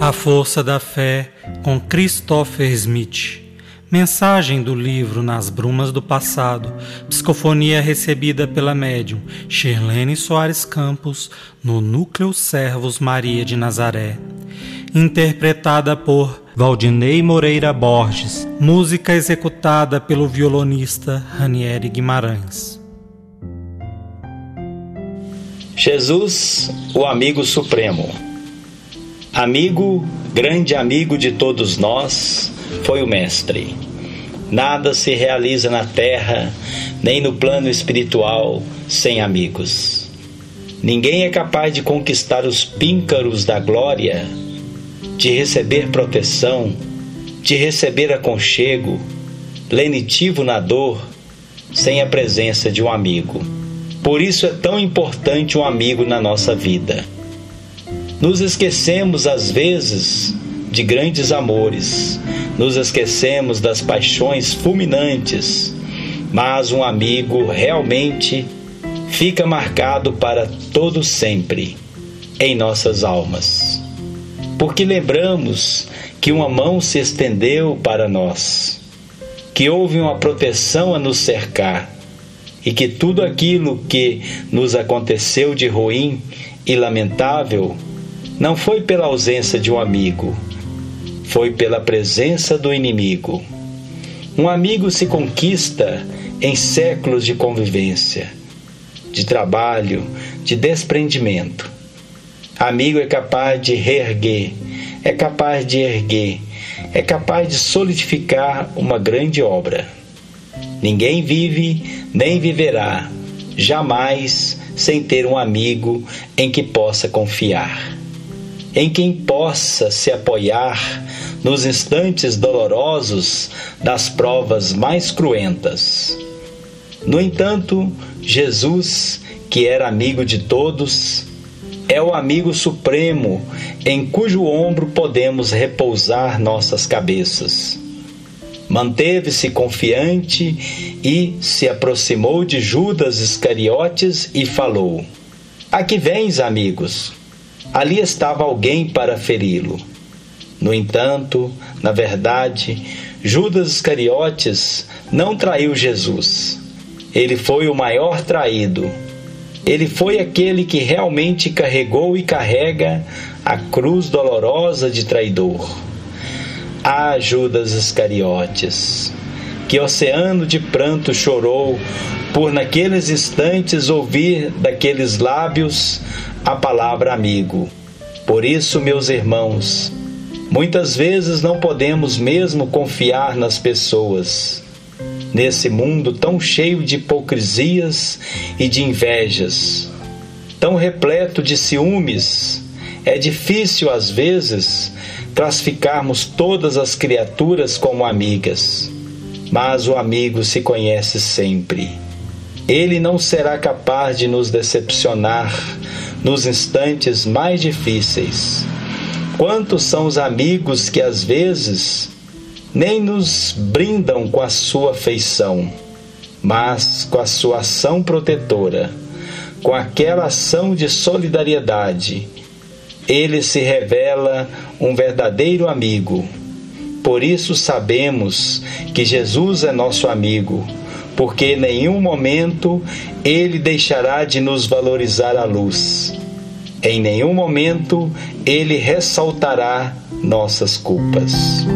A Força da Fé com Christopher Smith. Mensagem do livro Nas Brumas do Passado. Psicofonia recebida pela médium Shirlene Soares Campos no Núcleo Servos Maria de Nazaré. Interpretada por Valdinei Moreira Borges. Música executada pelo violonista Ranieri Guimarães. Jesus, o amigo supremo. Amigo, grande amigo de todos nós, foi o Mestre. Nada se realiza na terra, nem no plano espiritual, sem amigos. Ninguém é capaz de conquistar os píncaros da glória, de receber proteção, de receber aconchego, lenitivo na dor, sem a presença de um amigo. Por isso é tão importante um amigo na nossa vida. Nos esquecemos às vezes de grandes amores, nos esquecemos das paixões fulminantes, mas um amigo realmente fica marcado para todo sempre em nossas almas. Porque lembramos que uma mão se estendeu para nós, que houve uma proteção a nos cercar e que tudo aquilo que nos aconteceu de ruim e lamentável não foi pela ausência de um amigo, foi pela presença do inimigo. Um amigo se conquista em séculos de convivência, de trabalho, de desprendimento. Amigo é capaz de reerguer, é capaz de erguer, é capaz de solidificar uma grande obra. Ninguém vive nem viverá jamais sem ter um amigo em que possa confiar em quem possa se apoiar nos instantes dolorosos das provas mais cruentas. No entanto, Jesus, que era amigo de todos, é o amigo supremo em cujo ombro podemos repousar nossas cabeças. Manteve-se confiante e se aproximou de Judas Iscariotes e falou: A que vens, amigos? Ali estava alguém para feri-lo. No entanto, na verdade, Judas Iscariotes não traiu Jesus. Ele foi o maior traído. Ele foi aquele que realmente carregou e carrega a cruz dolorosa de traidor. Ah, Judas Iscariotes, que oceano de pranto chorou por naqueles instantes ouvir daqueles lábios a palavra amigo. Por isso, meus irmãos, muitas vezes não podemos mesmo confiar nas pessoas. Nesse mundo tão cheio de hipocrisias e de invejas, tão repleto de ciúmes, é difícil às vezes classificarmos todas as criaturas como amigas. Mas o amigo se conhece sempre. Ele não será capaz de nos decepcionar nos instantes mais difíceis. Quantos são os amigos que às vezes nem nos brindam com a sua afeição, mas com a sua ação protetora, com aquela ação de solidariedade. Ele se revela um verdadeiro amigo. Por isso sabemos que Jesus é nosso amigo porque em nenhum momento ele deixará de nos valorizar a luz. Em nenhum momento ele ressaltará nossas culpas.